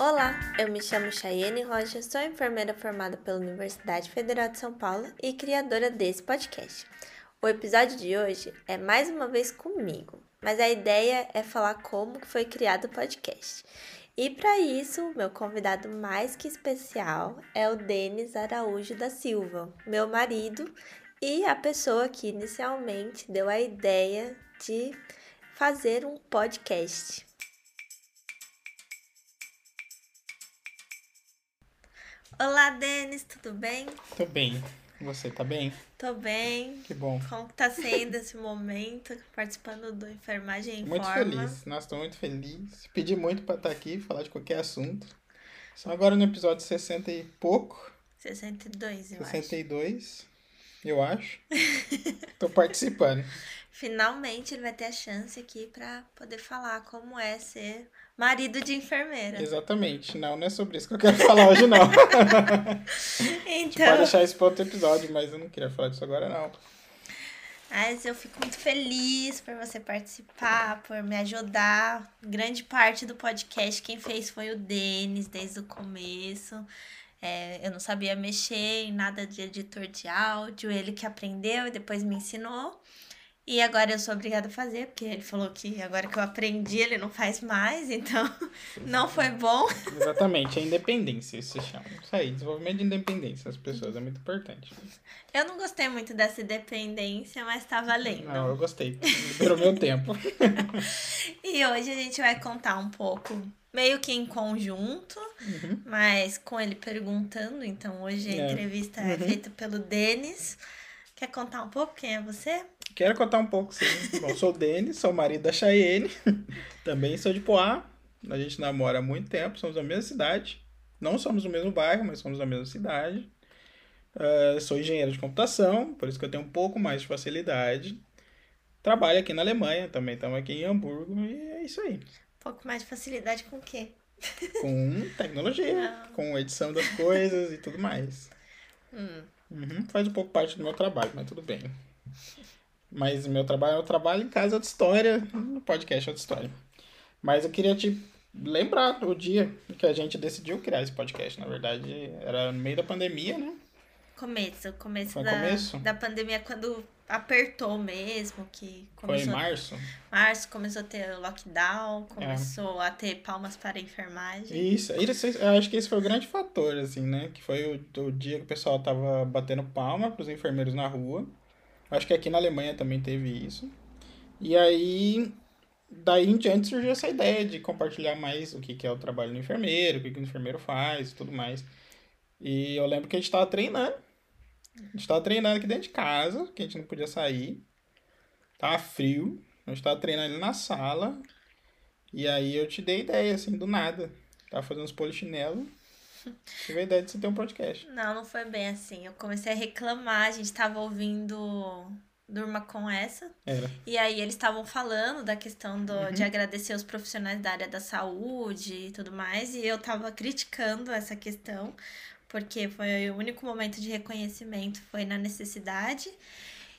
Olá, eu me chamo Chayenne Rocha, sou enfermeira formada pela Universidade Federal de São Paulo e criadora desse podcast. O episódio de hoje é mais uma vez comigo, mas a ideia é falar como foi criado o podcast. E para isso, meu convidado mais que especial é o Denis Araújo da Silva, meu marido e a pessoa que inicialmente deu a ideia de fazer um podcast. Olá, Denis, tudo bem? Tô bem. Você tá bem? Tô bem. Que bom. Como tá sendo esse momento participando do Enfermagem em Muito Forma? feliz. Nossa, tô muito feliz. Pedi muito pra estar aqui, falar de qualquer assunto. Só agora no episódio 60 e pouco. 62, eu 62, eu acho. tô participando. Finalmente ele vai ter a chance aqui pra poder falar como é ser marido de enfermeira. Exatamente. Não, não é sobre isso que eu quero falar hoje, não. Então, Pode deixar isso para outro episódio, mas eu não queria falar disso agora, não. mas eu fico muito feliz por você participar, por me ajudar. Grande parte do podcast quem fez foi o Denis desde o começo. É, eu não sabia mexer em nada de editor de áudio, ele que aprendeu e depois me ensinou. E agora eu sou obrigada a fazer, porque ele falou que agora que eu aprendi ele não faz mais, então não foi bom. Exatamente, é independência, isso se chama. Isso aí, desenvolvimento de independência das pessoas é muito importante. Eu não gostei muito dessa independência, mas tá valendo. Não, eu gostei. Liberou meu tempo. E hoje a gente vai contar um pouco, meio que em conjunto, Uhum. mas com ele perguntando. Então hoje a É. entrevista é Uhum. feita pelo Denis. Quer contar um pouco quem é você? Quero contar um pouco, sim. Bom, sou o Denis, sou o marido da Chayenne. Também sou de Poá. A gente namora há muito tempo, somos da mesma cidade. Não somos do mesmo bairro, mas somos da mesma cidade. Ah, sou engenheiro de computação, por isso que eu tenho um pouco mais de facilidade. Trabalho aqui na Alemanha, também estamos aqui em Hamburgo, e é isso aí. Um pouco mais de facilidade com o quê? Com tecnologia, Ah. com edição das coisas e tudo mais. Hum, Uhum, faz um pouco parte do meu trabalho, mas tudo bem. Mas meu trabalho é o trabalho em casa é outra história, no podcast é outra história. Mas eu queria te lembrar o dia que a gente decidiu criar esse podcast. Na verdade, era no meio da pandemia, né? começo, começo Foi da, começo? da pandemia, quando apertou mesmo, que Foi em começou março. março, começou a ter lockdown, É. começou a ter palmas para a enfermagem. Isso, isso, eu acho que esse foi o grande fator, assim, né? Que foi o, o dia que o pessoal tava batendo palma pros enfermeiros na rua. Acho que aqui na Alemanha também teve isso. E aí, daí em diante surgiu essa ideia de compartilhar mais o que, que é o trabalho do enfermeiro, o que, que o enfermeiro faz e tudo mais. E eu lembro que a gente tava treinando. A gente tava treinando aqui dentro de casa, que a gente não podia sair. Tava frio. A gente tava treinando ali na sala. E aí eu te dei ideia, assim, do nada. Tava fazendo uns polichinelo. Tive a ideia de você ter um podcast. Não, não foi bem assim. Eu comecei a reclamar, a gente tava ouvindo Durma com essa. Era. E aí eles estavam falando da questão do, Uhum. de agradecer os profissionais da área da saúde e tudo mais. E eu tava criticando essa questão, porque foi o único momento de reconhecimento, foi na necessidade.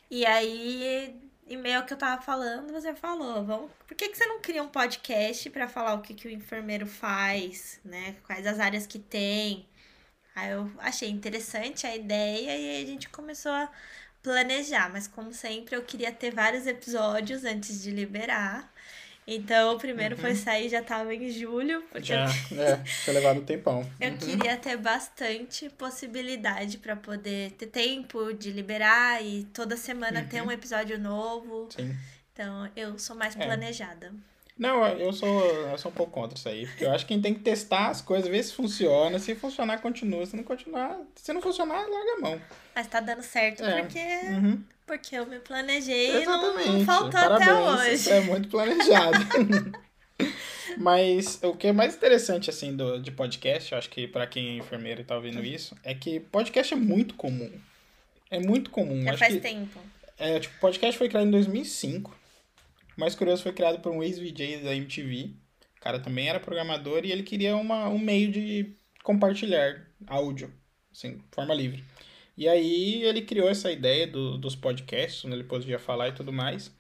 E aí, em meio ao que eu tava falando, você falou, vamos, por que, que você não cria um podcast pra falar o que, que o enfermeiro faz, né? Quais as áreas que tem. Aí eu achei interessante a ideia e aí a gente começou a planejar, mas como sempre eu queria ter vários episódios antes de liberar. Então o primeiro foi sair já tava em julho, porque Já, é, tinha levado um tempão. eu Uhum. queria ter bastante possibilidade pra poder ter tempo de liberar e toda semana ter Uhum. um episódio novo. Sim. Então eu sou mais É. planejada. Não, eu sou, eu sou um pouco contra isso aí. Porque eu acho que a gente tem que testar as coisas, ver se funciona. Se funcionar, continua. Se não continuar, se não funcionar, larga a mão. Mas tá dando certo É. porque, Uhum. Porque eu me planejei e não, não Exatamente. faltou Parabéns. até hoje. É muito planejado. Mas o que é mais interessante, assim, do, de podcast, eu acho que pra quem é enfermeiro e tá ouvindo isso, é que podcast é muito comum. É muito comum. Já acho faz que, tempo. é, tipo, podcast foi criado em 2005. O mais curioso foi criado por um ex-VJ da MTV. O cara também era programador e ele queria uma, um meio de compartilhar áudio, assim, de forma livre. E aí ele criou essa ideia do, dos podcasts, onde ele podia falar e tudo mais.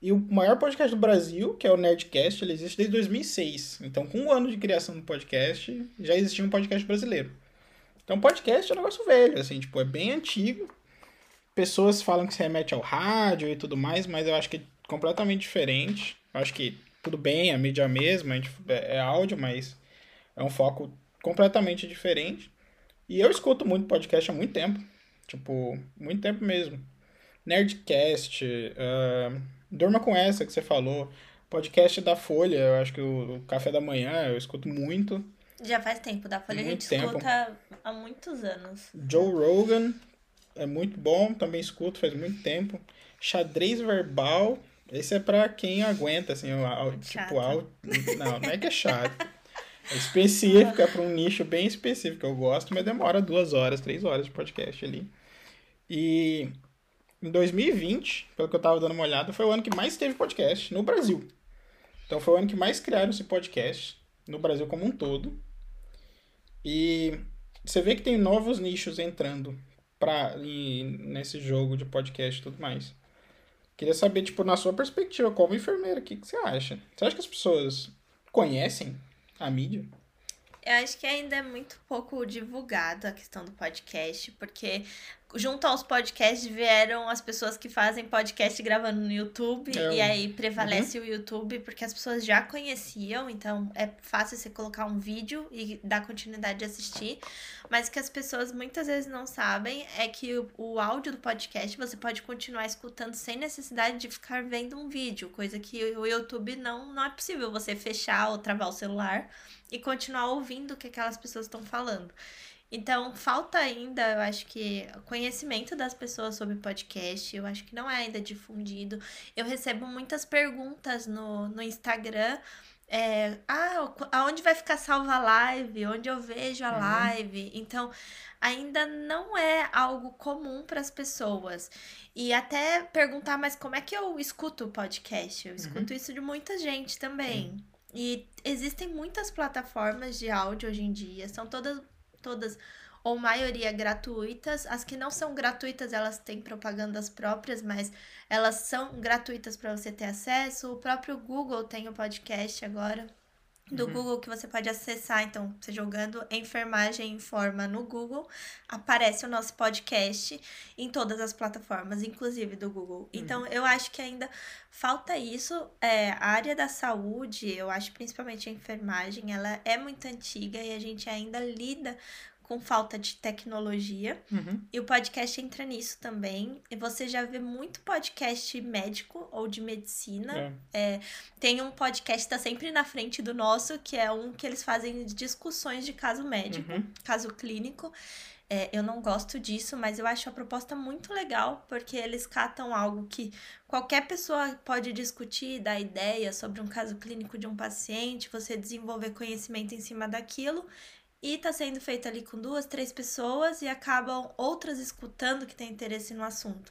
E o maior podcast do Brasil, que é o Nerdcast, ele existe desde 2006. Então, com um ano de criação do podcast, já existia um podcast brasileiro. Então, podcast é um negócio velho, assim, tipo, é bem antigo. Pessoas falam que se remete ao rádio e tudo mais, mas eu acho que é completamente diferente. Eu acho que tudo bem, a mídia é a mesma, é, é áudio, mas é um foco completamente diferente. E eu escuto muito podcast há muito tempo. Tipo, muito tempo mesmo. Nerdcast, uh, Durma com essa que você falou. Podcast da Folha, eu acho que o, Café da Manhã eu escuto muito. Já faz tempo, da Folha muito a gente tempo. escuta há muitos anos. Joe Rogan é muito bom, também escuto faz muito tempo. Xadrez Verbal, esse é pra quem aguenta, assim, o, o tipo, ao, não, não é que é chato. É específico, é pra um nicho bem específico. Eu gosto, mas demora duas horas, três horas de podcast ali. E em 2020, pelo que eu tava dando uma olhada, foi o ano que mais teve podcast no Brasil. Então foi o ano que mais criaram esse podcast no Brasil como um todo. E você vê que tem novos nichos entrando pra, e, nesse jogo de podcast e tudo mais. Queria saber, tipo, na sua perspectiva, como enfermeira, o que, que você acha? Você acha que as pessoas conhecem a mídia? Eu acho que ainda é muito pouco divulgado a questão do podcast, porque junto aos podcasts vieram as pessoas que fazem podcast gravando no YouTube, é, e aí prevalece uhum. o YouTube, porque as pessoas já conheciam, então é fácil você colocar um vídeo e dar continuidade de assistir. Mas o que as pessoas muitas vezes não sabem é que o, o áudio do podcast você pode continuar escutando sem necessidade de ficar vendo um vídeo, coisa que o YouTube não, não é possível você fechar ou travar o celular e continuar ouvindo o que aquelas pessoas estão falando. Então, falta ainda, eu acho que, conhecimento das pessoas sobre podcast. Eu acho que não é ainda difundido. Eu recebo muitas perguntas no, no Instagram. É, ah, aonde vai ficar salva a live? Onde eu vejo a uhum. live? Então, ainda não é algo comum para as pessoas. E até perguntar, mas como é que eu escuto o podcast? Eu escuto uhum. isso de muita gente também. E existem muitas plataformas de áudio hoje em dia, são todas, todas ou maioria gratuitas. As que não são gratuitas, elas têm propagandas próprias, mas elas são gratuitas para você ter acesso. O próprio Google tem o podcast agora do uhum. Google que você pode acessar. Então, você jogando Enfermagem em Forma no Google, aparece o nosso podcast em todas as plataformas, inclusive do Google. Então, uhum. eu acho que ainda falta isso. É, a área da saúde, eu acho principalmente a enfermagem, ela é muito antiga e a gente ainda lida com falta de tecnologia. Uhum. E o podcast entra nisso também. E você já vê muito podcast médico ou de medicina. É. É, tem um podcast que tá sempre na frente do nosso, que é um que eles fazem discussões de caso médico, uhum. caso clínico. É, eu não gosto disso, mas eu acho a proposta muito legal, porque eles catam algo que qualquer pessoa pode discutir, dar ideia sobre um caso clínico de um paciente, você desenvolver conhecimento em cima daquilo e tá sendo feito ali com duas, três pessoas e acabam outras escutando que têm interesse no assunto.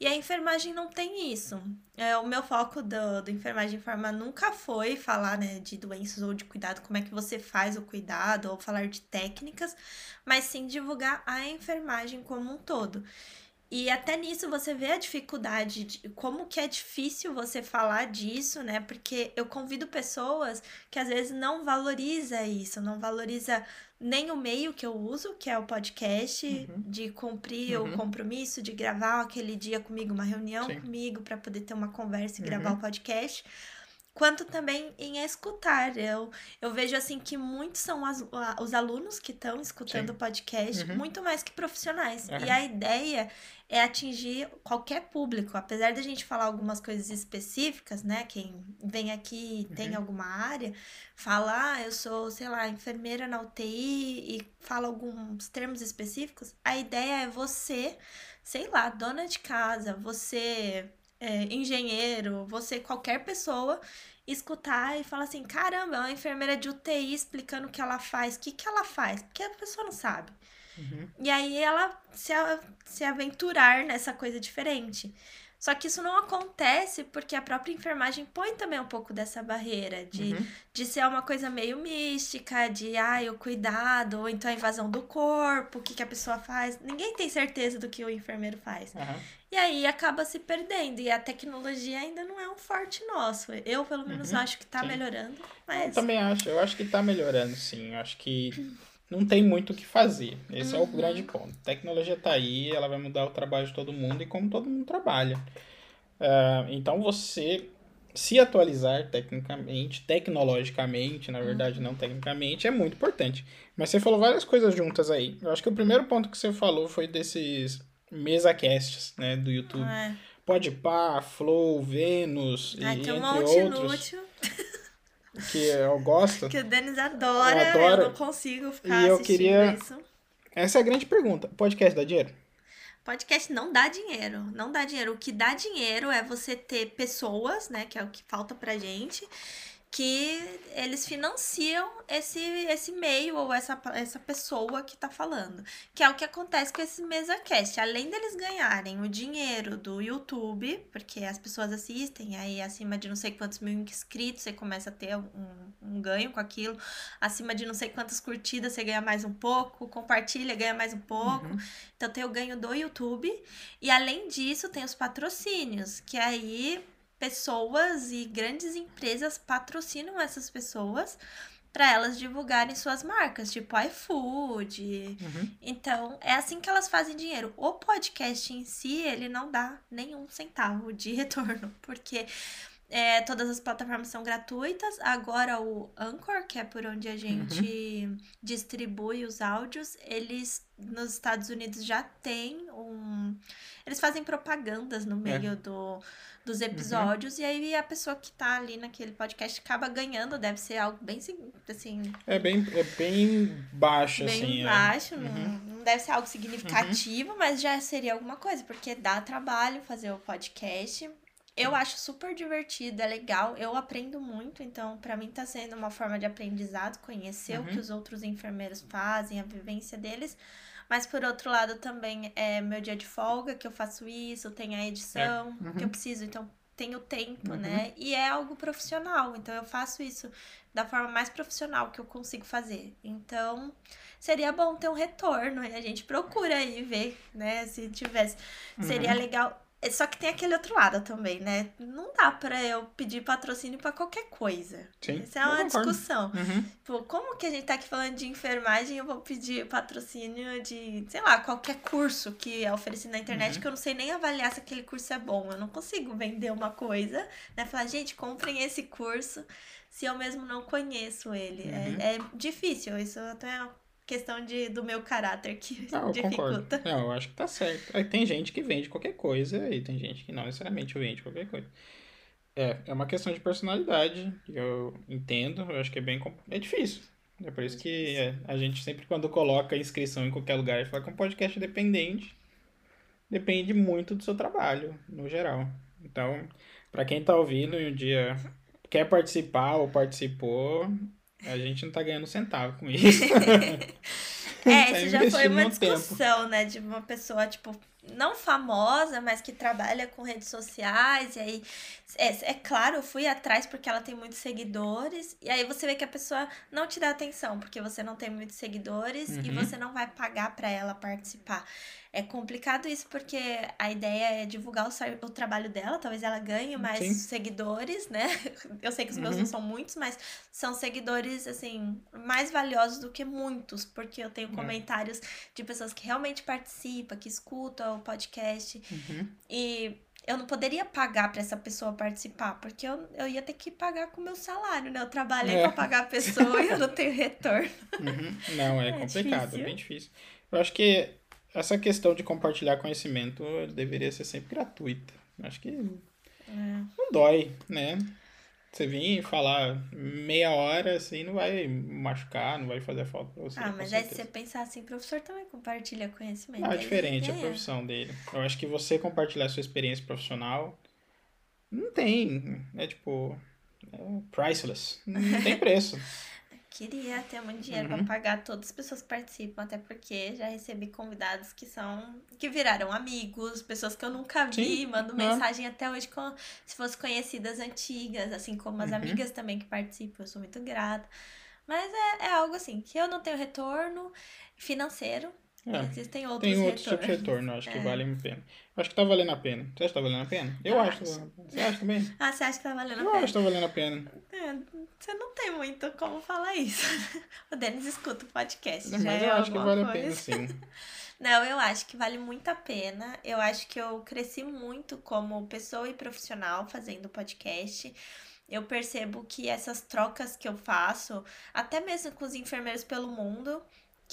E a enfermagem não tem isso. É, o meu foco do, do Enfermagem Forma nunca foi falar né, de doenças ou de cuidado, como é que você faz o cuidado, ou falar de técnicas, mas sim divulgar a enfermagem como um todo. E até nisso você vê a dificuldade de como que é difícil você falar disso, né? Porque eu convido pessoas que às vezes não valoriza isso, não valoriza nem o meio que eu uso, que é o podcast, uhum. de cumprir uhum. o compromisso de gravar aquele dia comigo, uma reunião Sim. comigo para poder ter uma conversa e uhum. gravar o podcast quanto também em escutar. Eu, eu vejo assim que muitos são as, os alunos que estão escutando o podcast, uhum. muito mais que profissionais. Uhum. E a ideia é atingir qualquer público. Apesar da gente falar algumas coisas específicas, né? Quem vem aqui e tem uhum. alguma área, fala, ah, eu sou, sei lá, enfermeira na UTI e fala alguns termos específicos. A ideia é você, sei lá, dona de casa, você é, engenheiro, você, qualquer pessoa, escutar e falar assim: caramba, é uma enfermeira de UTI explicando o que ela faz, o que, que ela faz, porque a pessoa não sabe. Uhum. E aí ela se, se aventurar nessa coisa diferente. Só que isso não acontece porque a própria enfermagem põe também um pouco dessa barreira de, Uhum. de ser uma coisa meio mística, de ai, o cuidado, ou então a invasão do corpo, o que, que a pessoa faz. Ninguém tem certeza do que o enfermeiro faz. Aham. E aí acaba se perdendo. E a tecnologia ainda não é um forte nosso. Eu, pelo menos, Uhum, acho que tá sim. melhorando. Eu Mas. também acho. Eu acho que tá melhorando, sim. Eu acho que não tem muito o que fazer. Esse é o Uhum. grande ponto. A tecnologia tá aí, ela vai mudar o trabalho de todo mundo e como todo mundo trabalha. Ah, então você se atualizar tecnicamente, tecnologicamente, na verdade, não tecnicamente, é muito importante. Mas você falou várias coisas juntas aí. Eu acho que o primeiro ponto que você falou foi desses mesa-casts, né, do YouTube. É. Podpah, Flow, Vênus e tem um entre monte outros inútil que eu gosto. que o Denis adora. Eu adoro. Eu não consigo ficar E eu assistindo queria- isso. Essa é a grande pergunta. Podcast dá dinheiro? Podcast não dá dinheiro, não dá dinheiro. O que dá dinheiro é você ter pessoas, né, que é o que falta pra gente, que eles financiam esse, esse meio ou essa, essa pessoa que tá falando. Que é o que acontece com esse MesaCast. Além deles ganharem o dinheiro do YouTube, porque as pessoas assistem, aí acima de não sei quantos mil inscritos você começa a ter um, um ganho com aquilo. Acima de não sei quantas curtidas você ganha mais um pouco, compartilha, ganha mais um pouco. Uhum. Então tem o ganho do YouTube. E além disso, tem os patrocínios, que aí pessoas e grandes empresas patrocinam essas pessoas para elas divulgarem suas marcas, tipo iFood. Uhum. Então, é assim que elas fazem dinheiro. O podcast em si, ele não dá nenhum centavo de retorno, porque é, todas as plataformas são gratuitas. Agora o Anchor, que é por onde a gente distribui os áudios, eles nos Estados Unidos já tem um. Eles fazem propagandas no meio do, dos episódios, e aí a pessoa que tá ali naquele podcast acaba ganhando, deve ser algo bem assim, É bem, é bem baixo, bem assim. é. baixo, Uhum. não, não deve ser algo significativo, mas já seria alguma coisa, porque dá trabalho fazer o podcast. Eu acho super divertido, é legal, eu aprendo muito, então pra mim tá sendo uma forma de aprendizado, conhecer o Uhum. que os outros enfermeiros fazem, a vivência deles. Mas por outro lado também é meu dia de folga que eu faço isso, tem a edição Uhum. que eu preciso, então tenho tempo, Uhum. né? E é algo profissional, então eu faço isso da forma mais profissional que eu consigo fazer. Então, seria bom ter um retorno. E a gente procura aí ver, né? Se tivesse. Seria Uhum. legal. É, Só que tem aquele outro lado também, né? Não dá pra eu pedir patrocínio pra qualquer coisa. Sim, Isso é uma discussão. Uhum. Pô, como que a gente tá aqui falando de enfermagem eu vou pedir patrocínio de, sei lá, qualquer curso que é oferecido na internet Uhum. que eu não sei nem avaliar se aquele curso é bom. Eu não consigo vender uma coisa, né? Falar, gente, comprem esse curso se eu mesmo não conheço ele. Uhum. É, é difícil, isso até é questão de, do meu caráter que Não, eu concordo. dificulta. Não, eu acho que tá certo. Aí tem gente que vende qualquer coisa e tem gente que não necessariamente vende qualquer coisa. É, é uma questão de personalidade, eu entendo, eu acho que é bem... É difícil. É por isso que é, a gente sempre, quando coloca inscrição em qualquer lugar, fala que é um podcast independente. Depende muito do seu trabalho, no geral. Então, pra quem tá ouvindo e um dia quer participar ou participou, a gente não tá ganhando centavo com isso. É, Tá isso já foi uma no tempo. discussão, né? De uma pessoa, tipo, não famosa, mas que trabalha com redes sociais. E aí, é, é claro, eu fui atrás porque ela tem muitos seguidores. E aí você vê que a pessoa não te dá atenção porque você não tem muitos seguidores e Uhum. você não vai pagar pra ela participar. É complicado isso porque a ideia é divulgar o, o trabalho dela, talvez ela ganhe mais Sim. seguidores, né? Eu sei que os meus Uhum. não são muitos, mas são seguidores, assim, mais valiosos do que muitos, porque eu tenho É. comentários de pessoas que realmente participam, que escutam o podcast, Uhum. e eu não poderia pagar pra essa pessoa participar, porque eu, eu ia ter que pagar com o meu salário, né? Eu trabalhei É. pra pagar a pessoa e eu não tenho retorno. Uhum. Não, é, É complicado, difícil. é bem difícil. Eu acho que essa questão de compartilhar conhecimento deveria ser sempre gratuita. Acho que não dói, né? Você vir falar meia hora, assim, não vai machucar, não vai fazer falta pra você. Ah, mas aí se você pensar assim, o professor também compartilha conhecimento. Ah, é diferente a ganha. profissão dele. Eu acho que você compartilhar sua experiência profissional não tem, é tipo, é priceless. Não tem preço. Queria ter muito dinheiro Uhum. pra pagar todas as pessoas que participam, até porque já recebi convidados que são que viraram amigos, pessoas que eu nunca vi, Sim, mando mensagem até hoje com se fosse conhecidas antigas, assim como as Uhum. amigas também que participam, eu sou muito grata. Mas é, é algo assim, que eu não tenho retorno financeiro, É. existem outros Tem outros tipos de retornos. retorno, acho que É. valem a pena. Eu acho que tá valendo a pena. Você acha que tá valendo a pena? Eu Eu acho. que acho. a. Você acha também? Ah, você acha que tá valendo a Eu pena? acho que tá valendo a pena. É, você não tem muito como falar isso. O Denis escuta o podcast. Mas eu é acho que vale a pena, coisa. sim. Não, eu acho que vale muito a pena. Eu acho que eu cresci muito como pessoa e profissional fazendo podcast. Eu percebo que essas trocas que eu faço, até mesmo com os enfermeiros pelo mundo,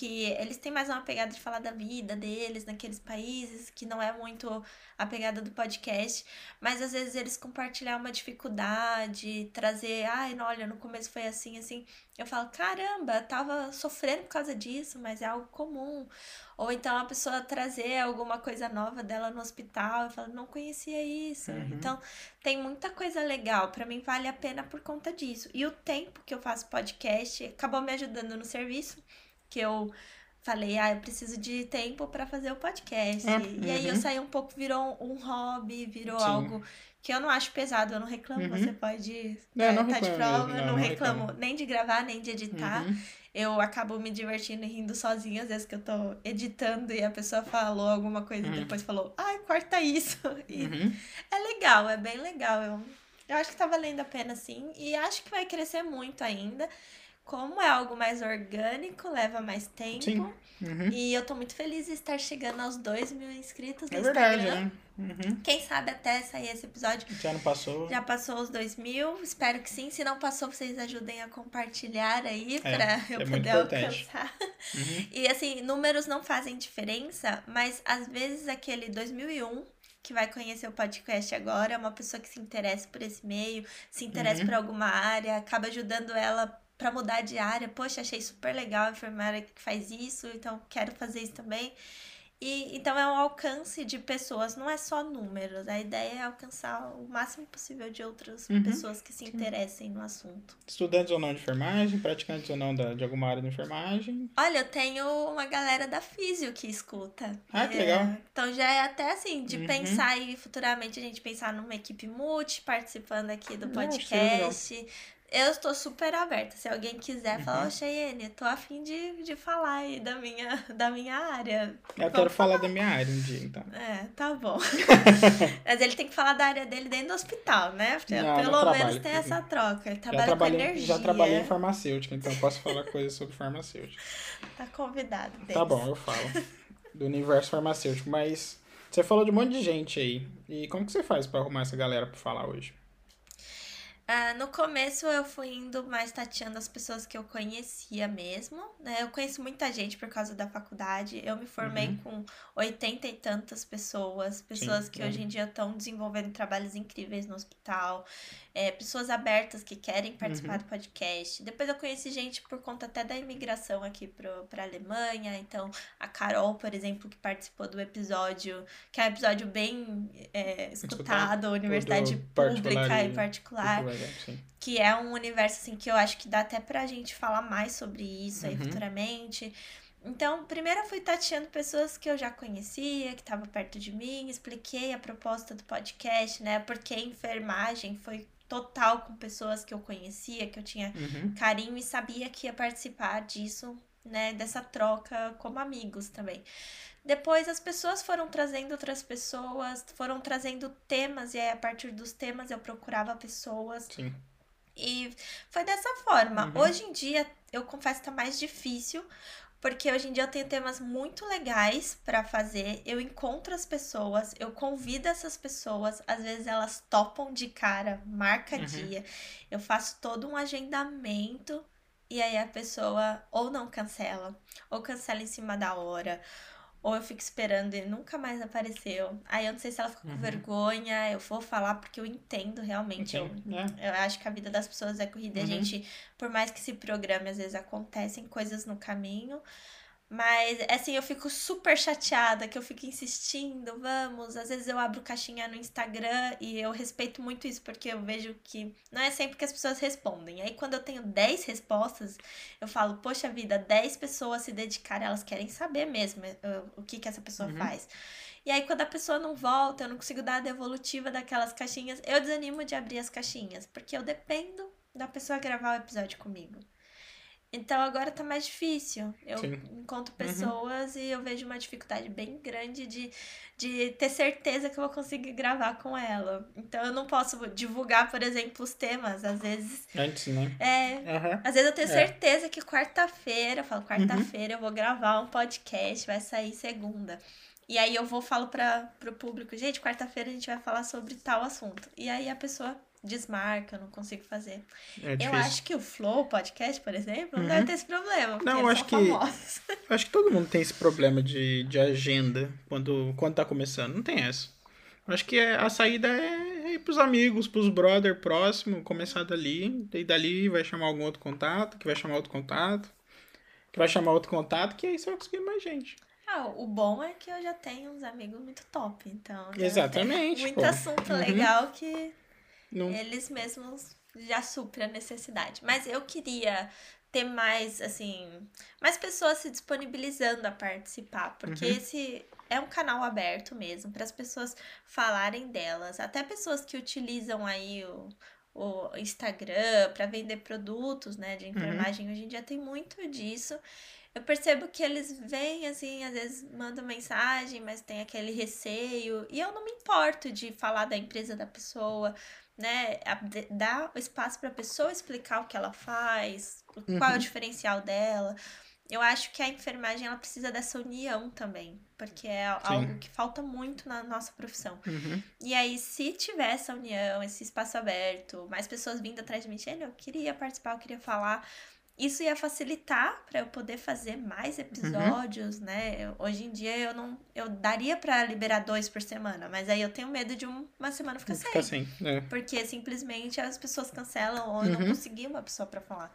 que eles têm mais uma pegada de falar da vida deles naqueles países, que não é muito a pegada do podcast, mas às vezes eles compartilhar uma dificuldade, trazer, ai, não, olha, no começo foi assim, assim. Eu falo, caramba, tava sofrendo por causa disso, mas é algo comum. Ou então a pessoa trazer alguma coisa nova dela no hospital e fala, não conhecia isso. Uhum. Então, tem muita coisa legal. Pra mim, vale a pena por conta disso. E o tempo que eu faço podcast acabou me ajudando no serviço, que eu falei, ah, eu preciso de tempo pra fazer o podcast. Ah, E aí eu uhum. saí um pouco, virou um hobby, virou Sim. algo que eu não acho pesado, eu não reclamo. Uhum. Você pode É, é, não tá de prova, mesmo, eu não, não não reclamo reclamo. nem de gravar, nem de editar. Uhum. Eu acabo me divertindo e rindo sozinha, às vezes que eu tô editando e a pessoa falou alguma coisa Uhum. e depois falou, ai, corta isso. Uhum. é legal, é bem legal. Eu, eu acho que tá valendo a pena sim. E acho que vai crescer muito ainda. Como é algo mais orgânico, leva mais tempo. Sim. Uhum. E eu tô muito feliz de estar chegando aos 2 mil inscritos no É verdade, Instagram. né? Uhum. Quem sabe até sair esse episódio Já não passou. já passou os 2 mil. Espero que sim. Se não passou, vocês ajudem a compartilhar aí É, pra eu é poder alcançar. Uhum. E assim, números não fazem diferença, mas às vezes aquele 2001 que vai conhecer o podcast agora é uma pessoa que se interessa por esse meio, se interessa Uhum. por alguma área, acaba ajudando ela pra mudar de área. Poxa, achei super legal a enfermeira que faz isso, então quero fazer isso também. E então é um alcance de pessoas, não é só números. A ideia é alcançar o máximo possível de outras Uhum. pessoas que se interessem no assunto. Estudantes ou não de enfermagem, praticantes ou não da, de alguma área de enfermagem. Olha, eu tenho uma galera da Físio que escuta. Ah, que É, legal. Então já é até assim, de Uhum. pensar aí futuramente a gente pensar numa equipe multi participando aqui do Ah, Eu estou super aberta. Se alguém quiser falar, Uhum. ô Cheyenne, tô afim de, de falar aí da minha, da minha área. Eu quero Vamos falar da minha área um dia, então. É, tá bom. Mas ele tem que falar da área dele dentro do hospital, né? Não, pelo menos tem essa troca. Ele trabalha com energia. já trabalhei em farmacêutica, então eu posso falar coisas sobre farmacêutica. Tá convidado. Tá bom, eu falo. Do universo farmacêutico. Mas você falou de um monte de gente aí. E como que você faz pra arrumar essa galera pra falar hoje? Ah, no começo eu fui indo mais tateando as pessoas que eu conhecia mesmo, né? Eu conheço muita gente por causa da faculdade. Eu me formei Uhum. com 80 e tantas pessoas, pessoas que é. hoje em dia estão desenvolvendo trabalhos incríveis no hospital, é, pessoas abertas que querem participar Uhum. do podcast. Depois eu conheci gente por conta até da imigração aqui pro, pra Alemanha. Então, a Carol, por exemplo, que participou do episódio, que é um episódio bem é, escutado, universidade particular pública e- e particular Sim. que é um universo assim que eu acho que dá até pra gente falar mais sobre isso aí Uhum. futuramente. Então, primeiro eu fui tateando pessoas que eu já conhecia, que estavam perto de mim, expliquei a proposta do podcast, né? Porque enfermagem foi total com pessoas que eu conhecia, que eu tinha Uhum. carinho e sabia que ia participar disso, né? Dessa troca como amigos também. Depois as pessoas foram trazendo outras pessoas, foram trazendo temas, e aí a partir dos temas eu procurava pessoas. Sim. E foi dessa forma. Uhum. Hoje em dia, eu confesso que tá mais difícil, porque hoje em dia eu tenho temas muito legais pra fazer. Eu encontro as pessoas, eu convido essas pessoas, às vezes elas topam de cara, marca Uhum. dia. Eu faço todo um agendamento e aí a pessoa ou não cancela, ou cancela em cima da hora. Ou eu fico esperando e nunca mais apareceu. Aí eu não sei se ela ficou Uhum. com vergonha. Eu vou falar porque eu entendo realmente. Eu, Sim, é. eu acho que a vida das pessoas é corrida. A Uhum. gente, por mais que se programe, às vezes acontecem coisas no caminho. Mas, assim, eu fico super chateada, que eu fico insistindo, vamos. Às vezes eu abro caixinha no Instagram e eu respeito muito isso, porque eu vejo que não é sempre que as pessoas respondem. Aí, quando eu tenho 10 respostas, eu falo, poxa vida, 10 pessoas se dedicaram, elas querem saber mesmo uh, o que, que essa pessoa uhum. faz. E aí, quando a pessoa não volta, eu não consigo dar a devolutiva daquelas caixinhas, eu desanimo de abrir as caixinhas, porque eu dependo da pessoa gravar o episódio comigo. Então agora tá mais difícil. Eu Sim. encontro uhum. pessoas uhum. e eu vejo uma dificuldade bem grande de, de ter certeza que eu vou conseguir gravar com ela. Então eu não posso divulgar, por exemplo, os temas. Às vezes. Antes, né? É. Uhum. Às vezes eu tenho é. certeza que quarta-feira, eu falo, quarta-feira uhum. eu vou gravar um podcast, vai sair segunda. E aí eu vou falo para pro público, gente, quarta-feira a gente vai falar sobre tal assunto. E aí a pessoa desmarca, eu não consigo fazer. É eu acho que o Flow Podcast, por exemplo, não uhum. deve ter esse problema. Não, eu acho que. Acho que todo mundo tem esse problema de, de agenda quando, quando tá começando. Não tem essa. Acho que a saída é ir pros amigos, pros brother próximo, começar dali, e dali vai chamar algum outro contato, que vai chamar outro contato, que vai chamar outro contato, que aí você vai conseguir mais gente. Ah, o bom é que eu já tenho uns amigos muito top, então. Exatamente. Muito pô. assunto uhum. legal que não. Eles mesmos já suprem a necessidade. Mas eu queria ter mais, assim, mais pessoas se disponibilizando a participar, porque uhum. esse é um canal aberto mesmo para as pessoas falarem delas, até pessoas que utilizam aí o, o Instagram para vender produtos, né, de uhum. enfermagem, uhum. hoje em dia tem muito disso. Eu percebo que eles vêm assim, às vezes mandam mensagem, mas tem aquele receio, e eu não me importo de falar da empresa da pessoa, né, dar espaço para a pessoa explicar o que ela faz, uhum. qual é o uhum. diferencial dela. Eu acho que a enfermagem ela precisa dessa união também, porque é Sim. algo que falta muito na nossa profissão. Uhum. E aí, se tiver essa união, esse espaço aberto, mais pessoas vindo atrás de mim, eu queria participar, eu queria falar, isso ia facilitar para eu poder fazer mais uhum. episódios, uhum. né? Hoje em dia eu não eu daria para liberar dois por semana, mas aí eu tenho medo de uma semana ficar sem. Ficar sem, é. Porque simplesmente as pessoas cancelam ou eu não uhum. consegui uma pessoa para falar.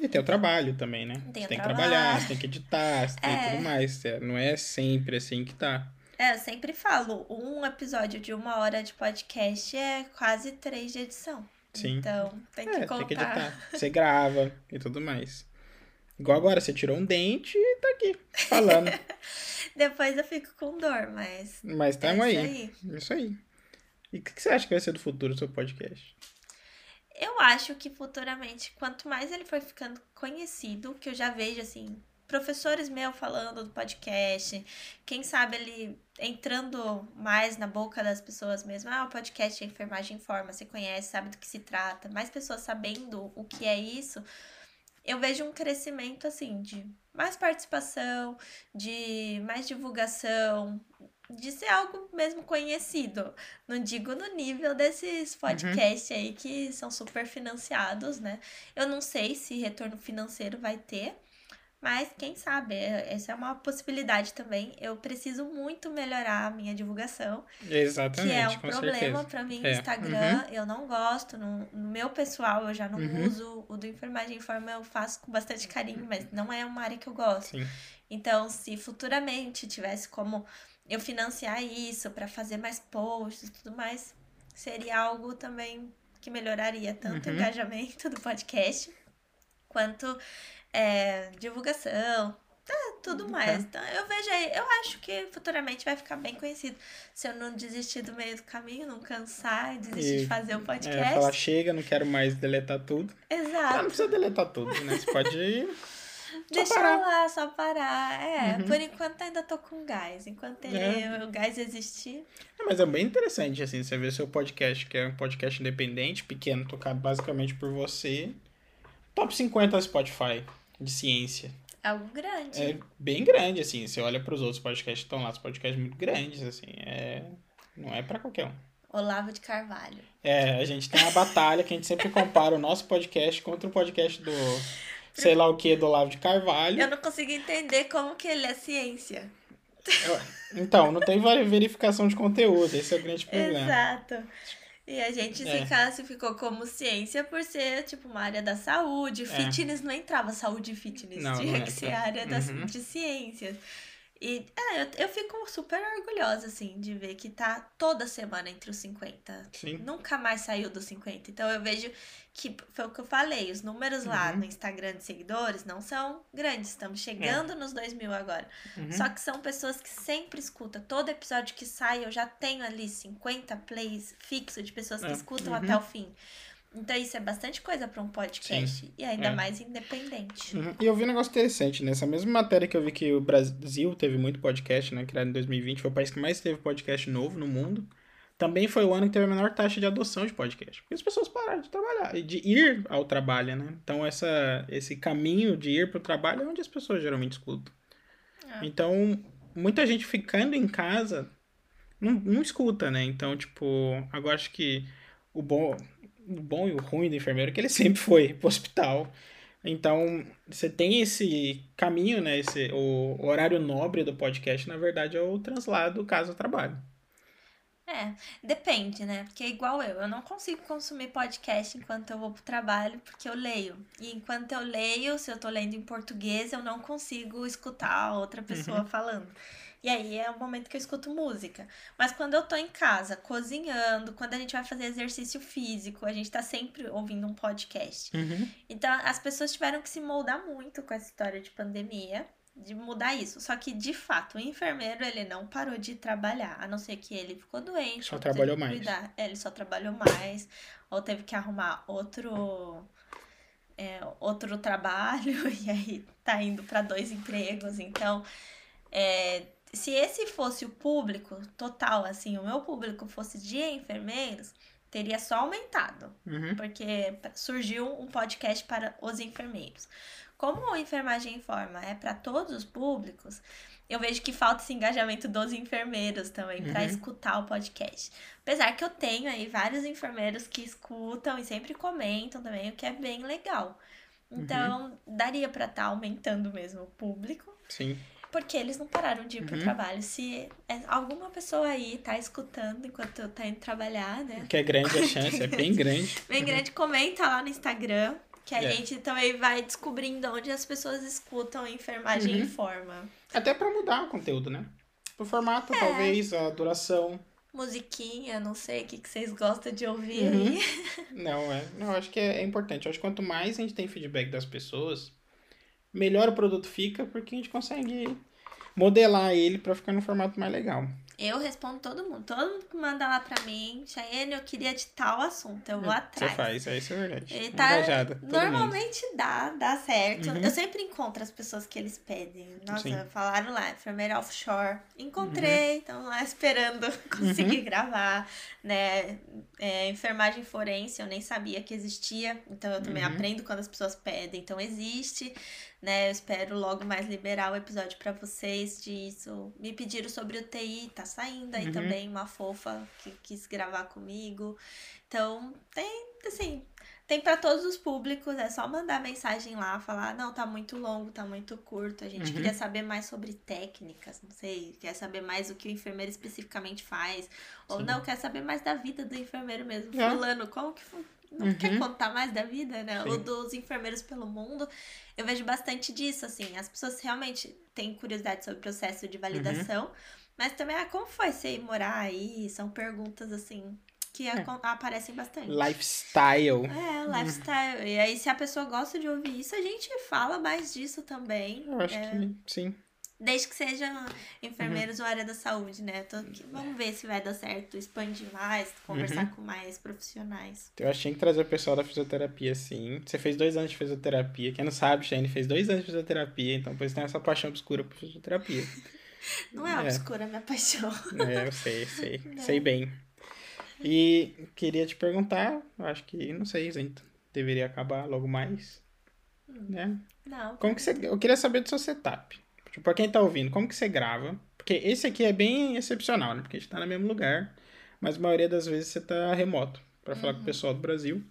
E tem o trabalho também, né? Tem você tem trabalho. que trabalhar, você tem que editar, você tem é. tudo mais. É, não é sempre assim que tá. É, eu sempre falo, um episódio de uma hora de podcast é quase três de edição. Sim. Então, tem que é, contar. Tem que editar. Você grava e tudo mais. Igual agora, você tirou um dente e tá aqui, falando. Depois eu fico com dor, mas. Mas é aí. aí. Isso aí. E o que, que você acha que vai ser do futuro do seu podcast? Eu acho que futuramente, quanto mais ele for ficando conhecido, que eu já vejo assim, professores meus falando do podcast, quem sabe ele entrando mais na boca das pessoas mesmo. Ah, o podcast é Enfermagem Informa, você conhece, sabe do que se trata, mais pessoas sabendo o que é isso. Eu vejo um crescimento assim de mais participação, de mais divulgação, de ser algo mesmo conhecido. Não digo no nível desses podcasts uhum. aí que são super financiados, né? Eu não sei se retorno financeiro vai ter, mas quem sabe, é, essa é uma possibilidade também. Eu preciso muito melhorar a minha divulgação. Exatamente. Que é um problema para mim no é. Instagram. Uhum. Eu não gosto. No, no, meu pessoal, eu já não uhum. uso. O do Enfermagem Informa eu faço com bastante carinho, mas não é uma área que eu gosto. Sim. Então, se futuramente tivesse como eu financiar isso para fazer mais posts e tudo mais, seria algo também que melhoraria tanto uhum. o engajamento do podcast quanto é, divulgação, tá, tudo uhum. mais. Então, eu vejo aí, eu acho que futuramente vai ficar bem conhecido. Se eu não desistir do meio do caminho, não cansar e desistir e, de fazer o um podcast. É, falar, chega, não quero mais deletar tudo. Exato. Ah, não precisa deletar tudo, né? Você pode. Deixa parar. lá, só parar. É, uhum. por enquanto ainda tô com gás. Enquanto ele, é. o gás existir. É, mas é bem interessante, assim, você ver seu podcast, que é um podcast independente, pequeno, tocado basicamente por você. Top 50 Spotify de ciência. É algo grande. É bem grande, assim. Você olha para os outros podcasts que estão lá, os podcasts muito grandes, assim. É... Não é para qualquer um. Olavo de Carvalho. É, a gente tem uma batalha que a gente sempre compara o nosso podcast contra o podcast do sei lá o que do Olavo de Carvalho. Eu não consigo entender como que ele é ciência. Então, não tem verificação de conteúdo, esse é o grande problema. Exato. E a gente É. se classificou como ciência por ser, tipo, uma área da saúde. Fitness não entrava, saúde e fitness. Não, tinha não que ser área das, Uhum. de ciências. E é, eu, eu fico super orgulhosa, assim, de ver que tá toda semana entre os 50. Sim. Nunca mais saiu dos 50. Então eu vejo que foi o que eu falei, os números lá Uhum. no Instagram de seguidores não são grandes. Estamos chegando nos 2 mil agora. Uhum. Só que são pessoas que sempre escutam. Todo episódio que sai, eu já tenho ali 50 plays fixo de pessoas que É, escutam uhum. até o fim. Então isso é bastante coisa para um podcast. E ainda é. mais independente. Uhum. E eu vi um negócio interessante, nessa mesma matéria que eu vi que o Brasil teve muito podcast, né? Criado em 2020, foi o país que mais teve podcast novo no mundo. Também foi o ano que teve a menor taxa de adoção de podcast. Porque as pessoas pararam de trabalhar, e de ir ao trabalho, né? Então essa, esse caminho de ir pro trabalho é onde as pessoas geralmente escutam. Ah. Então, muita gente ficando em casa não, não escuta, né? Então, tipo, agora acho que o bom, o bom e o ruim do enfermeiro é que ele sempre foi pro hospital. Então, você tem esse caminho, né? Esse, o, o horário nobre do podcast, na verdade, é o translado casa-trabalho. É, depende, né? Porque é igual eu, eu não consigo consumir podcast enquanto eu vou pro trabalho, porque eu leio. E enquanto eu leio, se eu tô lendo em português, eu não consigo escutar a outra pessoa falando. E aí é o momento que eu escuto música. Mas quando eu tô em casa, cozinhando, quando a gente vai fazer exercício físico, a gente tá sempre ouvindo um podcast. Então, as pessoas tiveram que se moldar muito com essa história de pandemia, de mudar isso. Só que, de fato, o enfermeiro, ele não parou de trabalhar, a não ser que ele ficou doente. Só ou trabalhou mais. cuidar. É, ele só trabalhou mais, ou teve que arrumar outro... é, outro trabalho, e aí tá indo para dois empregos. Então, é, se esse fosse o público total, assim, o meu público fosse de enfermeiros, teria só aumentado Uhum. porque surgiu um podcast para os enfermeiros. Como o Enfermagem Informa é para todos os públicos, eu vejo que falta esse engajamento dos enfermeiros também para Uhum. escutar o podcast. Apesar que eu tenho aí vários enfermeiros que escutam e sempre comentam também, o que é bem legal. Então, daria para estar aumentando mesmo o público, Sim. Porque eles não pararam de ir pro Uhum. trabalho. Se é- alguma pessoa aí tá escutando enquanto tá indo trabalhar, né? Que é grande a chance, é bem grande. Bem grande, comenta lá no Instagram, que a É. gente também vai descobrindo onde as pessoas escutam enfermagem Uhum. informa. Até pra mudar o conteúdo, né? O formato, É. talvez, a duração. Musiquinha, não sei o que, que vocês gostam de ouvir Uhum. aí. Não, é. Não, acho que é, é importante. Eu acho que quanto mais a gente tem feedback das pessoas, melhor o produto fica, porque a gente consegue modelar ele pra ficar num formato mais legal. Eu respondo todo mundo. Todo mundo que manda lá pra mim, Chayenne, eu queria de tal assunto, eu vou atrás. Você faz, é isso é verdade. Ele tá, Engajada, todo mundo. normalmente dá, dá certo. Uhum. Eu sempre encontro as pessoas que eles pedem. Nossa, Sim. Uhum. falaram lá, enfermeira offshore. Encontrei, estão lá esperando conseguir gravar, né? É, enfermagem forense, eu nem sabia que existia. Então eu também Uhum. aprendo quando as pessoas pedem. Então existe, né? Eu espero logo mais liberar o episódio pra vocês disso. Me pediram sobre o TI, tá saindo aí Uhum. também uma fofa que quis gravar comigo. Então, tem, assim, tem para todos os públicos, é só mandar mensagem lá, falar, não, tá muito longo, tá muito curto, a gente Uhum. queria saber mais sobre técnicas, não sei, quer saber mais o que o enfermeiro especificamente faz, ou Sim. não, quer saber mais da vida do enfermeiro mesmo, É. fulano, como que não Uhum. quer contar mais da vida, né? Sim. Ou dos enfermeiros pelo mundo. Eu vejo bastante disso, assim. As pessoas realmente têm curiosidade sobre o processo de validação, Uhum. mas também, ah, como foi você ir morar aí? São perguntas, assim, que É. aparecem bastante. Lifestyle. É, lifestyle. E aí, se a pessoa gosta de ouvir isso, a gente fala mais disso também. Eu acho É, que sim. Desde que sejam enfermeiros Uhum. ou área da saúde, né? Aqui- vamos ver se vai dar certo, expandir mais, conversar Uhum. com mais profissionais. Eu acho que trazer o pessoal da fisioterapia, sim. Você fez dois anos de fisioterapia. Quem não sabe, Shane fez dois anos de fisioterapia, então depois tem essa paixão obscura por fisioterapia. Não é É. obscura minha paixão. É, eu sei, sei. Não. Sei bem. E queria te perguntar, acho que, não sei, a gente deveria acabar logo mais, né? Não. Como que você... Eu queria saber do seu setup. Tipo, pra quem tá ouvindo, como que você grava? Porque esse aqui é bem excepcional, né? Porque a gente tá no mesmo lugar, mas a maioria das vezes você tá remoto pra falar com o pessoal do Brasil.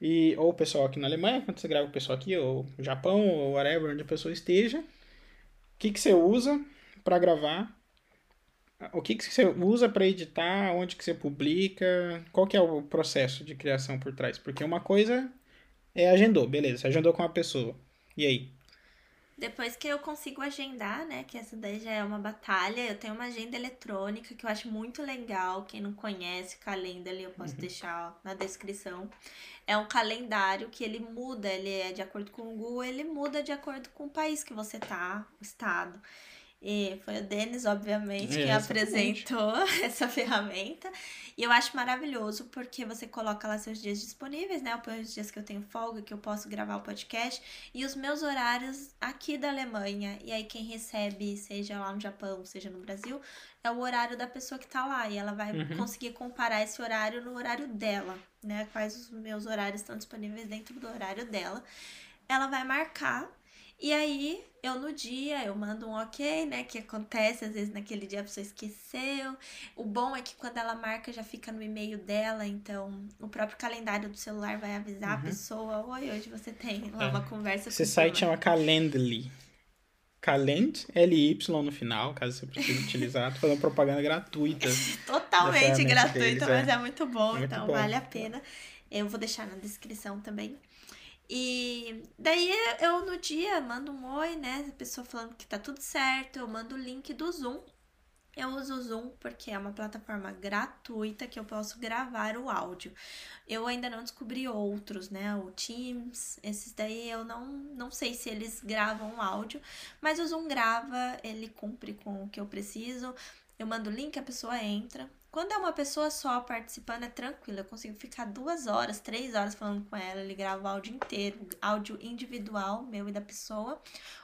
E, ou o pessoal aqui na Alemanha, quando você grava com o pessoal aqui, ou no Japão, ou whatever, onde a pessoa esteja. O que, que você usa pra gravar? o que, que você usa para editar, onde que você publica, qual que é o processo de criação por trás? Porque uma coisa é agendou, beleza, você agendou com uma pessoa. E aí? Depois que eu consigo agendar, né? Que essa daí já é uma batalha. Eu tenho uma agenda eletrônica que eu acho muito legal. Quem não conhece, calenda ali, eu posso uhum. deixar na descrição. É um calendário que ele muda, ele é de acordo com o Google, ele muda de acordo com o país que você tá, o estado. E foi o Denis, obviamente, é, que apresentou essa ferramenta. E eu acho maravilhoso porque você coloca lá seus dias disponíveis, né? Os dias que eu tenho folga, que eu posso gravar o podcast. E os meus horários aqui da Alemanha. E aí quem recebe, seja lá no Japão, seja no Brasil, é o horário da pessoa que tá lá. E ela vai uhum. conseguir comparar esse horário no horário dela, né? Quais os meus horários estão disponíveis dentro do horário dela. Ela vai marcar e aí, eu no dia, eu mando um ok, né? Que acontece, às vezes naquele dia a pessoa esqueceu. O bom é que quando ela marca, já fica no e-mail dela, então o próprio calendário do celular vai avisar uhum. a pessoa: Oi, hoje você tem lá é. uma conversa Esse site chama Calendly. Calend, L-Y no final, caso você precise utilizar. Tô fazendo propaganda gratuita. Totalmente gratuita, deles, mas é. é muito bom, é muito então bom. vale a pena. Eu vou deixar na descrição também. E daí eu no dia mando um oi, né? A pessoa falando que tá tudo certo, eu mando o link do Zoom. Eu uso o Zoom porque é uma plataforma gratuita que eu posso gravar o áudio. Eu ainda não descobri outros, né? O Teams, esses daí eu não, não sei se eles gravam áudio, mas o Zoom grava, ele cumpre com o que eu preciso. Eu mando o link, a pessoa entra, quando é uma pessoa só participando, é tranquilo. Eu consigo ficar duas horas, três horas falando com ela. Ele grava o áudio inteiro, áudio individual, meu e da pessoa.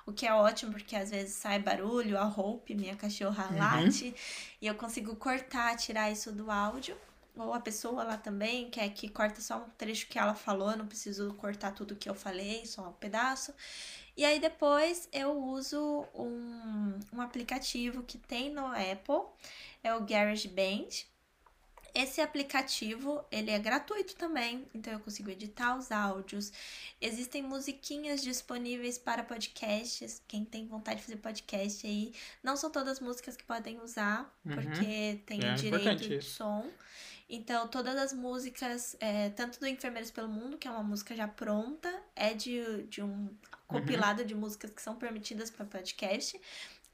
O que é ótimo, porque às vezes sai barulho, a Hope, minha cachorra, uhum. late. E eu consigo cortar, tirar isso do áudio. Ou a pessoa lá também, que é que corta só um trecho que ela falou, eu não preciso cortar tudo que eu falei, só um pedaço. E aí depois eu uso um, um aplicativo que tem no Apple é o GarageBand. Esse aplicativo, ele é gratuito também, então eu consigo editar os áudios. Existem musiquinhas disponíveis para podcasts, quem tem vontade de fazer podcast aí. Não são todas as músicas que podem usar, uhum. porque tem é direito de som. Então, todas as músicas, é, tanto do Enfermeiros pelo Mundo, que é uma música já pronta, é de, de um uhum. compilado uhum. de músicas que são permitidas para podcast,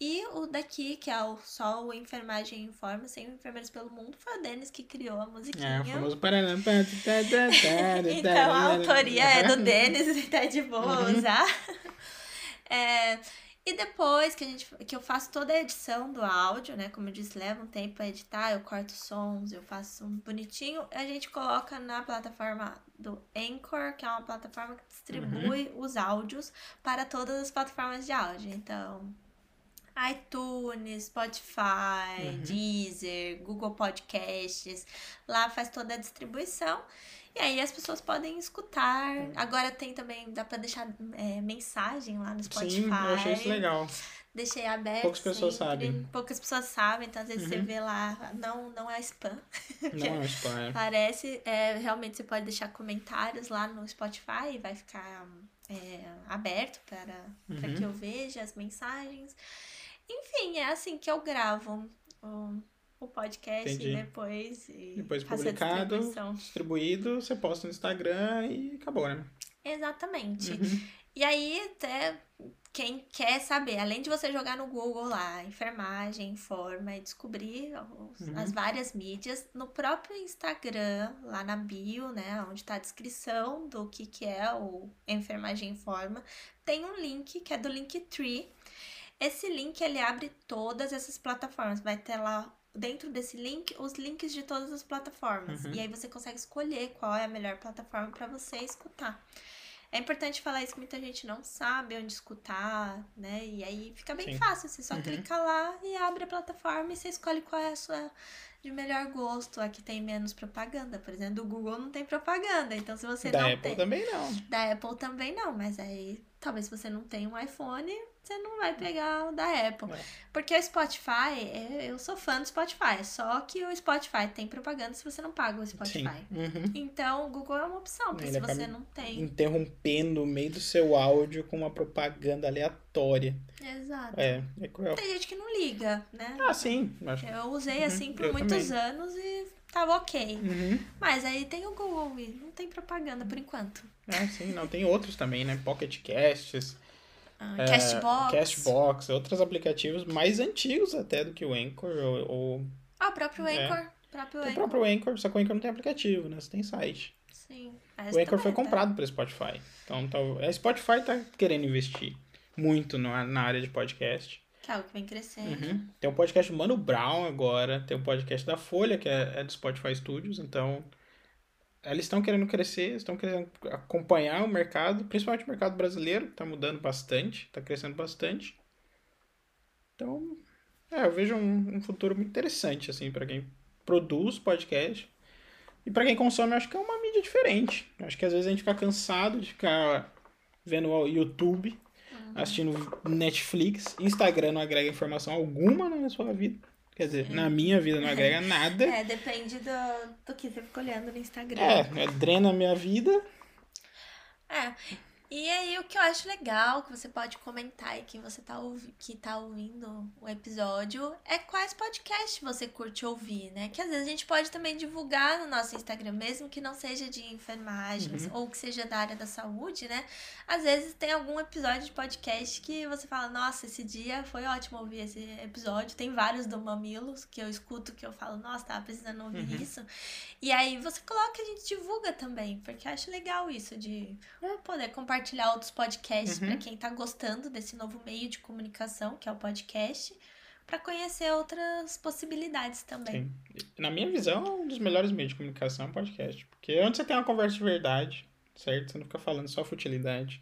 e o daqui, que é o só o Enfermagem Informa, sem enfermeiros pelo mundo, foi o Denis que criou a musiquinha. É, o famoso Então a autoria é do Denis, tá de boa usar. É, e depois que, a gente, que eu faço toda a edição do áudio, né? Como eu disse, leva um tempo pra editar, eu corto sons, eu faço um bonitinho, a gente coloca na plataforma do Anchor, que é uma plataforma que distribui uhum. os áudios para todas as plataformas de áudio. Então, iTunes, Spotify, uhum. Deezer, Google Podcasts. Lá faz toda a distribuição. E aí as pessoas podem escutar. Uhum. Agora tem também, dá para deixar é, mensagem lá no Spotify. Sim, eu achei isso legal. Deixei aberto. Poucas pessoas sabem. Poucas pessoas sabem, então às vezes uhum. você vê lá, não, não é spam. Não é spam. É. Parece, é, realmente você pode deixar comentários lá no Spotify e vai ficar é, aberto para, uhum. para que eu veja as mensagens. Enfim, é assim que eu gravo o, o podcast Entendi. e depois. E depois publicado, distribuído, você posta no Instagram e acabou, né? Exatamente. Uhum. E aí, até quem quer saber, além de você jogar no Google lá, enfermagem, informa e descobrir os, uhum. as várias mídias, no próprio Instagram, lá na bio, né, onde está a descrição do que, que é o Enfermagem Informa, tem um link que é do Linktree, esse link ele abre todas essas plataformas. Vai ter lá dentro desse link os links de todas as plataformas. Uhum. E aí você consegue escolher qual é a melhor plataforma para você escutar. É importante falar isso que muita gente não sabe onde escutar, né? E aí fica bem Sim. fácil. Você só uhum. clica lá e abre a plataforma e você escolhe qual é a sua de melhor gosto. Aqui tem menos propaganda. Por exemplo, do Google não tem propaganda. Então, se você da não Apple tem. também não. Da Apple também não. Mas aí, talvez você não tenha um iPhone, você não vai pegar o da Apple. É. Porque o Spotify, é, eu sou fã do Spotify, só que o Spotify tem propaganda se você não paga o Spotify. Uhum. Então o Google é uma opção, porque se você não tem. Interrompendo o meio do seu áudio com uma propaganda aleatória. Exato. É, é cruel. Tem gente que não liga, né? Ah, sim. Acho... Eu usei assim uhum. por eu muitos também. anos e tava ok. Uhum. Mas aí tem o Google e não tem propaganda por enquanto. Ah, sim, não. Tem outros também, né? Pocket Casts. Ah, é, Castbox. Castbox, outros aplicativos mais antigos até do que o Anchor. Ou, ou... Ah, o próprio é. Anchor. É. Próprio o próprio Anchor, só que o Anchor não tem aplicativo, né? Você tem site. Sim. O Anchor foi tá. comprado pelo Spotify. Então, tá, a Spotify tá querendo investir muito na, na área de podcast. Que é algo que vem crescendo. Uhum. Tem um podcast do Mano Brown agora, tem um podcast da Folha, que é, é do Spotify Studios, então eles estão querendo crescer, estão querendo acompanhar o mercado, principalmente o mercado brasileiro, que está mudando bastante, está crescendo bastante. Então, é, eu vejo um, um futuro muito interessante, assim, para quem produz podcast. E para quem consome, acho que é uma mídia diferente. Acho que às vezes a gente fica cansado de ficar vendo o YouTube, uhum. assistindo Netflix. Instagram não agrega informação alguma na sua vida. Quer dizer, na minha vida não agrega nada. É, depende do, do que você fica olhando no Instagram. É, drena a minha vida. É, e aí, o que eu acho legal, que você pode comentar aí, quem você tá, ouvi que tá ouvindo o episódio, é quais podcasts você curte ouvir, né? Que às vezes a gente pode também divulgar no nosso Instagram, mesmo que não seja de enfermagens uhum. ou que seja da área da saúde, né? Às vezes tem algum episódio de podcast que você fala, nossa, esse dia foi ótimo ouvir esse episódio. Tem vários do Mamilos que eu escuto que eu falo, nossa, tava precisando ouvir uhum. isso. E aí você coloca, a gente divulga também, porque eu acho legal isso de poder compartilhar compartilhar outros podcasts uhum. para quem está gostando desse novo meio de comunicação, que é o podcast, para conhecer outras possibilidades também. Sim. Na minha visão, é um dos melhores meios de comunicação é o podcast. Porque é onde você tem uma conversa de verdade, certo? Você não fica falando só futilidade.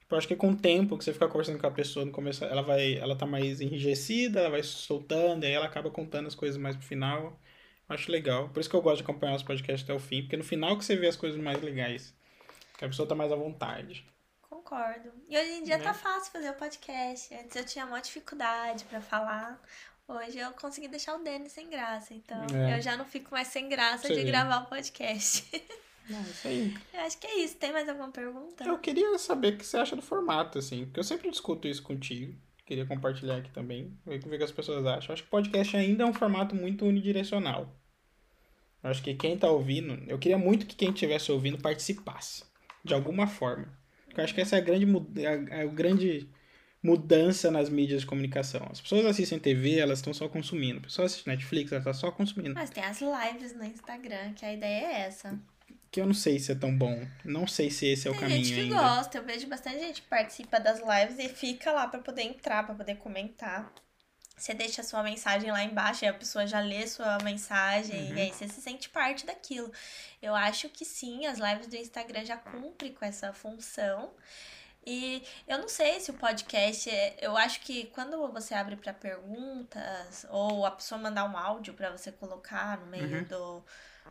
Tipo, eu acho que com o tempo que você fica conversando com a pessoa, no começo ela vai, ela tá mais enrijecida, ela vai soltando, e aí ela acaba contando as coisas mais pro final. Eu acho legal. Por isso que eu gosto de acompanhar os podcasts até o fim, porque no final que você vê as coisas mais legais. Que a pessoa tá mais à vontade. Concordo. E hoje em dia tá né? tá fácil fazer o podcast. Antes eu tinha uma dificuldade para falar. Hoje eu consegui deixar o Denis sem graça. Então é. eu já não fico mais sem graça Sim. de gravar o podcast. Não, isso aí. Eu acho que é isso. Tem mais alguma pergunta? Eu queria saber o que você acha do formato, assim. Porque eu sempre discuto isso contigo. Queria compartilhar aqui também. Ver o que as pessoas acham. Eu acho que podcast ainda é um formato muito unidirecional. Eu acho que quem tá ouvindo. Eu queria muito que quem estivesse ouvindo participasse de alguma forma. Eu acho que essa é a grande, a, a grande mudança nas mídias de comunicação. As pessoas assistem TV, elas estão só consumindo. As pessoas assistem Netflix, elas estão só consumindo. Mas tem as lives no Instagram, que a ideia é essa. Que eu não sei se é tão bom. Não sei se esse é tem o caminho ainda. Tem gente que gosta. Eu vejo bastante gente que participa das lives e fica lá para poder entrar, para poder comentar. Você deixa a sua mensagem lá embaixo e a pessoa já lê sua mensagem uhum. e aí você se sente parte daquilo. Eu acho que sim, as lives do Instagram já cumprem com essa função. E eu não sei se o podcast, é, eu acho que quando você abre para perguntas ou a pessoa mandar um áudio para você colocar no meio uhum. do,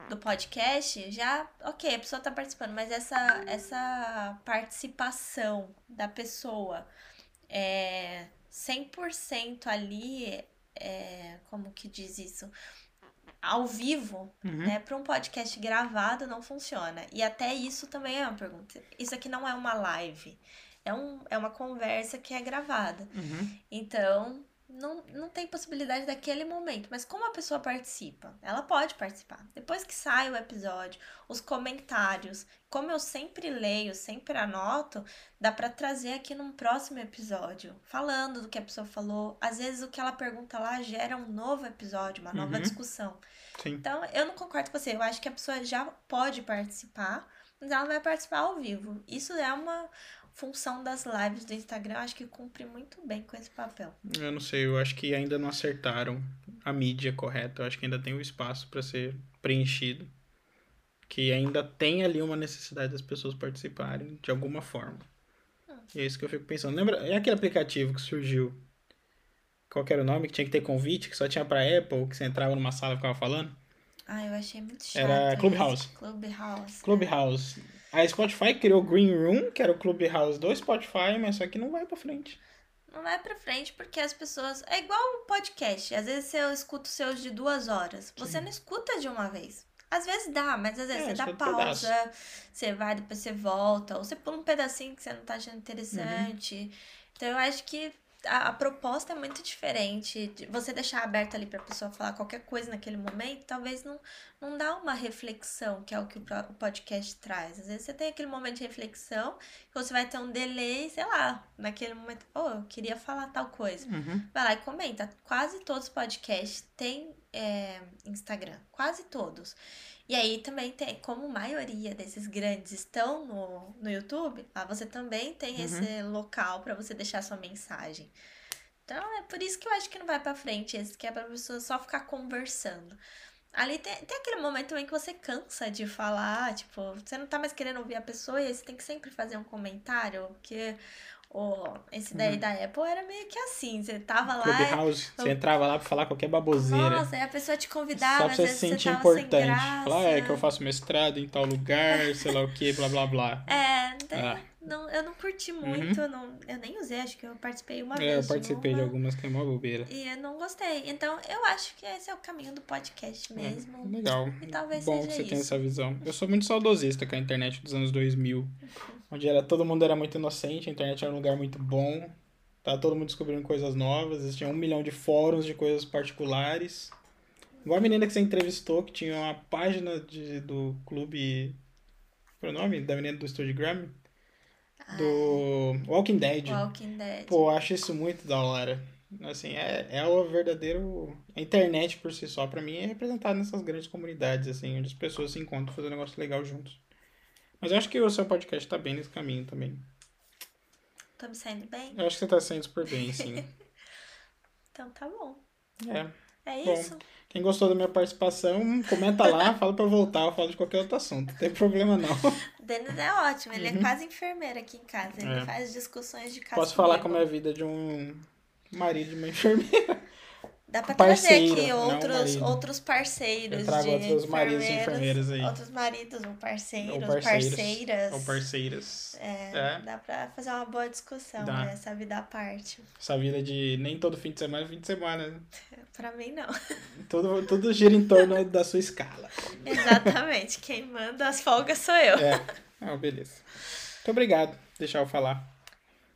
do podcast, já, ok, a pessoa tá participando, mas essa, essa participação da pessoa é, 100% ali, é, como que diz isso? Ao vivo, uhum. né? Para um podcast gravado não funciona. E até isso também é uma pergunta. Isso aqui não é uma live. É, um, é uma conversa que é gravada. Uhum. Então, não, não tem possibilidade daquele momento. Mas como a pessoa participa? Ela pode participar. Depois que sai o episódio, os comentários, como eu sempre leio, sempre anoto, dá para trazer aqui num próximo episódio, falando do que a pessoa falou. Às vezes o que ela pergunta lá gera um novo episódio, uma nova uhum. discussão. Sim. Então, eu não concordo com você. Eu acho que a pessoa já pode participar, mas ela vai participar ao vivo. Isso é uma, função das lives do Instagram, acho que cumpre muito bem com esse papel. Eu não sei, eu acho que ainda não acertaram a mídia correta, eu acho que ainda tem o um espaço para ser preenchido. Que ainda tem ali uma necessidade das pessoas participarem de alguma forma. E é isso que eu fico pensando. Lembra? É aquele aplicativo que surgiu. Qual era o nome? Que tinha que ter convite, que só tinha pra Apple, que você entrava numa sala e ficava falando? Ah, eu achei muito chato. Era Clubhouse. Clubhouse. Clubhouse. A Spotify criou Green Room, que era o Clubhouse do Spotify, mas só que não vai pra frente. Não vai pra frente porque as pessoas. É igual o podcast. Às vezes eu escuto seus de duas horas. Você Sim. não escuta de uma vez. Às vezes dá, mas às vezes É, você dá um pausa, você vai, depois você volta, ou você pula um pedacinho que você não tá achando interessante. Então eu acho que a, a proposta é muito diferente. De você deixar aberto ali pra pessoa falar qualquer coisa naquele momento, talvez não, não dá uma reflexão, que é o que o podcast traz. Às vezes você tem aquele momento de reflexão, que você vai ter um delay, sei lá, naquele momento, oh, eu queria falar tal coisa. Uhum. Vai lá e comenta. Quase todos os podcasts têm é, Instagram. Quase todos. E aí também tem, como a maioria desses grandes estão no, no YouTube, lá você também tem Uhum. esse local para você deixar sua mensagem. Então é por isso que eu acho que não vai pra frente esse, que é pra pessoa só ficar conversando. Ali tem, tem aquele momento também que você cansa de falar, tipo, você não tá mais querendo ouvir a pessoa e aí você tem que sempre fazer um comentário, porque o, esse daí Uhum. da Apple era meio que assim, você tava lá Clubhouse, você entrava lá pra falar qualquer baboseira. nossa, aí a pessoa te convidava, Só pra você se sentir importante. Falar, "Ah, é que eu faço mestrado em tal lugar, sei lá o que, blá blá blá. É, Ah. não, eu não curti muito, não, eu nem usei, acho que eu participei uma É, vez. eu participei de uma, algumas que é uma bobeira. E eu não gostei. Então, eu acho que esse é o caminho do podcast mesmo. Legal. E talvez Bom seja que você isso. tenha essa visão. Eu sou muito saudosista com a internet dos anos 2000, onde era, todo mundo era muito inocente, a internet era um lugar muito bom, tava todo mundo descobrindo coisas novas, existia um milhão de fóruns de coisas particulares. Igual a menina que você entrevistou, que tinha uma página de, do clube. Qual é o nome? Da menina do Studio Grammy? Do Walking Dead. Walking Dead. Pô, eu acho isso muito da hora. Assim, é, é o verdadeiro. A internet por si só, pra mim, é representada nessas grandes comunidades, assim, onde as pessoas se encontram fazendo um negócio legal juntos. Mas eu acho que o seu podcast tá bem nesse caminho também. Tô me saindo bem? Eu acho que você tá saindo super bem, sim. Então tá bom. É. É Bom. isso. Quem gostou da minha participação, comenta lá, fala pra eu voltar, eu falo de qualquer outro assunto. Não tem problema não. O Denis é ótimo, ele é quase enfermeiro aqui em casa. Ele Uhum. É. faz discussões de casa. Posso falar como é a vida de um marido de uma enfermeira. Dá pra Parceiro, trazer aqui outros, outros parceiros Eu trago de outros maridos e enfermeiros, enfermeiras aí. Outros maridos ou parceiros, Ou parceiros. parceiras. Ou parceiras. É, É. dá pra fazer uma boa discussão, Dá. né? Essa vida à parte. Essa vida de nem todo fim de semana é fim de semana, né? Pra mim, não. Tudo, tudo gira em torno da sua escala. Exatamente. Quem manda as folgas sou eu. É. Ah, beleza. Muito obrigado. Deixar eu falar.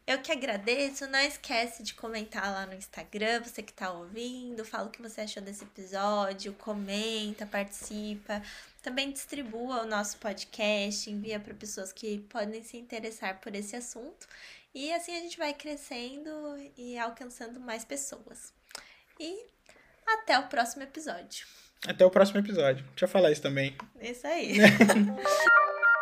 Eu que agradeço. Não esquece de comentar lá no Instagram, você que tá ouvindo. Fala o que você achou desse episódio. Comenta, participa. Também distribua o nosso podcast. Envia para pessoas que podem se interessar por esse assunto. E assim a gente vai crescendo e alcançando mais pessoas. E até o próximo episódio. Até o próximo episódio. Deixa eu falar isso também. Isso aí.